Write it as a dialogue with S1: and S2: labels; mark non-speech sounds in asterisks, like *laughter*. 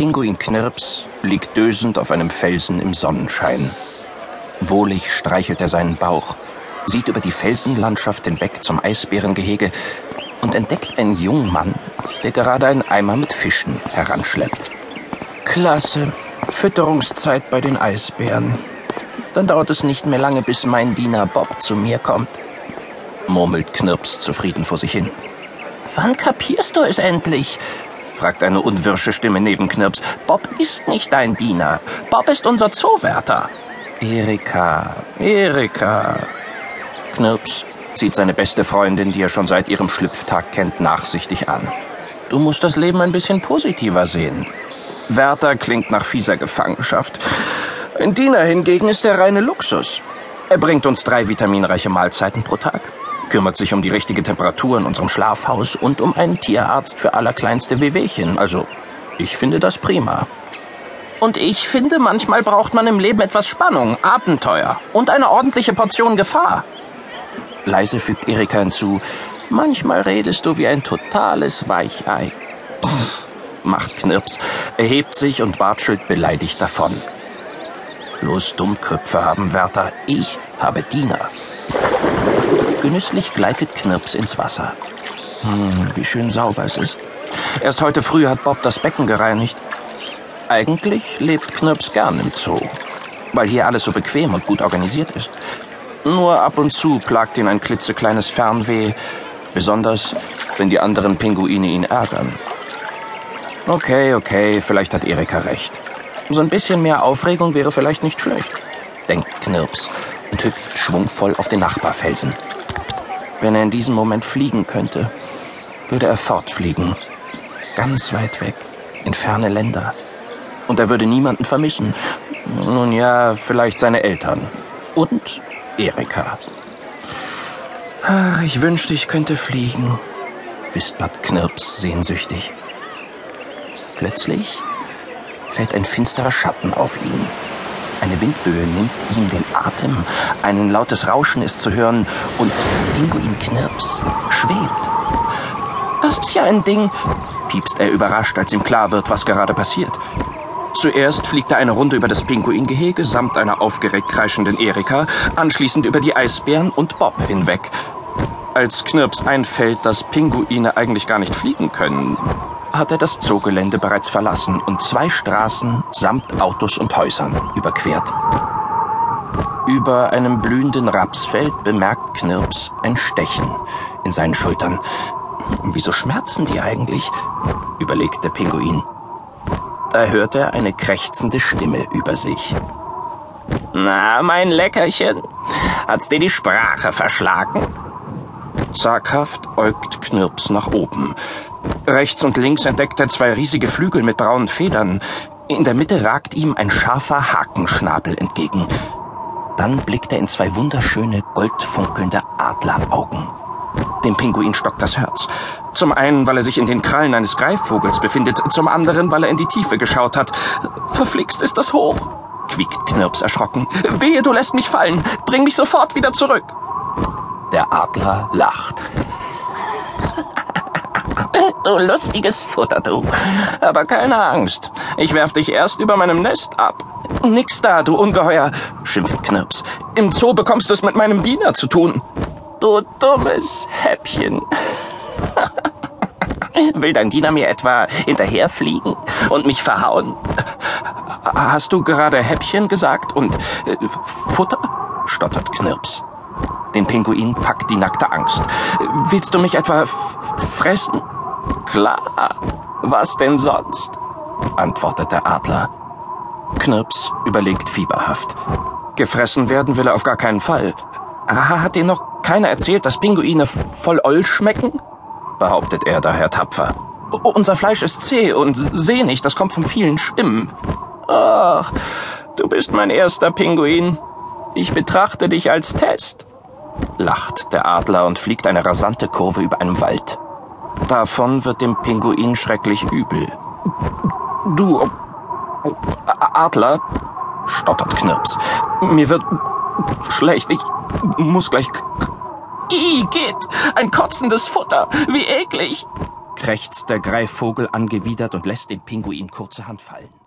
S1: Pinguin Knirps liegt dösend auf einem Felsen im Sonnenschein. Wohlig streichelt er seinen Bauch, sieht über die Felsenlandschaft hinweg zum Eisbärengehege und entdeckt einen jungen Mann, der gerade einen Eimer mit Fischen heranschleppt. Klasse. Fütterungszeit bei den Eisbären. Dann dauert es nicht mehr lange, bis mein Diener Bob zu mir kommt. Murmelt Knirps zufrieden vor sich hin. Wann kapierst du es endlich? Fragt eine unwirsche Stimme neben Knirps. Bob ist nicht dein Diener. Bob ist unser Zoowärter. Erika, Erika. Knirps sieht seine beste Freundin, die er schon seit ihrem Schlüpftag kennt, nachsichtig an. Du musst das Leben ein bisschen positiver sehen. Wärter klingt nach fieser Gefangenschaft. Ein Diener hingegen ist der reine Luxus. Er bringt uns drei vitaminreiche Mahlzeiten pro Tag, kümmert sich um die richtige Temperatur in unserem Schlafhaus und um einen Tierarzt für allerkleinste Wehwehchen. Also, ich finde das prima. Und ich finde, manchmal braucht man im Leben etwas Spannung, Abenteuer und eine ordentliche Portion Gefahr. Leise fügt Erika hinzu, manchmal redest du wie ein totales Weichei. Pff macht Knirps, erhebt sich und watschelt beleidigt davon. Bloß Dummköpfe haben Wärter, ich habe Diener. Genüsslich gleitet Knirps ins Wasser. Hm, wie schön sauber es ist. Erst heute früh hat Bob das Becken gereinigt. Eigentlich lebt Knirps gern im Zoo, weil hier alles so bequem und gut organisiert ist. Nur ab und zu plagt ihn ein klitzekleines Fernweh, besonders wenn die anderen Pinguine ihn ärgern. Okay, okay, vielleicht hat Erika recht. So ein bisschen mehr Aufregung wäre vielleicht nicht schlecht, denkt Knirps und hüpft schwungvoll auf den Nachbarfelsen. Wenn er in diesem Moment fliegen könnte, würde er fortfliegen. Ganz weit weg, in ferne Länder. Und er würde niemanden vermissen. Nun ja, vielleicht seine Eltern. Und Erika. Ach, ich wünschte, ich könnte fliegen, wispert Knirps sehnsüchtig. Plötzlich fällt ein finsterer Schatten auf ihn. Eine Windböe nimmt ihm den Atem, ein lautes Rauschen ist zu hören und Pinguin Knirps schwebt. Das ist ja ein Ding, piepst er überrascht, als ihm klar wird, was gerade passiert. Zuerst fliegt er eine Runde über das Pinguingehege samt einer aufgeregt kreischenden Erika, anschließend über die Eisbären und Bob hinweg. Als Knirps einfällt, dass Pinguine eigentlich gar nicht fliegen können, hat er das Zoogelände bereits verlassen und zwei Straßen samt Autos und Häusern überquert. Über einem blühenden Rapsfeld bemerkt Knirps ein Stechen in seinen Schultern. Wieso schmerzen die eigentlich? überlegt der Pinguin. Da hört er eine krächzende Stimme über sich. Na, mein Leckerchen, hat's dir die Sprache verschlagen? Zaghaft äugt Knirps nach oben. Rechts und links entdeckt er zwei riesige Flügel mit braunen Federn. In der Mitte ragt ihm ein scharfer Hakenschnabel entgegen. Dann blickt er in zwei wunderschöne, goldfunkelnde Adleraugen. Dem Pinguin stockt das Herz. Zum einen, weil er sich in den Krallen eines Greifvogels befindet, zum anderen, weil er in die Tiefe geschaut hat. Verflixt ist das hoch, quiekt Knirps erschrocken. Wehe, du lässt mich fallen. Bring mich sofort wieder zurück. Der Adler lacht. Du lustiges Futter, du. Aber keine Angst. Ich werf dich erst über meinem Nest ab. Nix da, du Ungeheuer, schimpft Knirps. Im Zoo bekommst du es mit meinem Diener zu tun. Du dummes Häppchen. *laughs* Will dein Diener mir etwa hinterherfliegen und mich verhauen? Hast du gerade Häppchen gesagt und äh, Futter? stottert Knirps. Den Pinguin packt die nackte Angst. Willst du mich etwa fressen? Klar. Was denn sonst? antwortet der Adler. Knirps überlegt fieberhaft. Gefressen werden will er auf gar keinen Fall. Hat dir noch keiner erzählt, dass Pinguine voll Oll schmecken? behauptet er daher tapfer. Unser Fleisch ist zäh und sehnig, das kommt vom vielen Schwimmen. Ach, du bist mein erster Pinguin. Ich betrachte dich als Test lacht der Adler und fliegt eine rasante Kurve über einem Wald. Davon wird dem Pinguin schrecklich übel. Du, Adler, stottert Knirps. Mir wird schlecht. Ich muss gleich. Igitt, ein kotzendes Futter. Wie eklig, krächzt der Greifvogel angewidert und lässt den Pinguin kurzerhand fallen.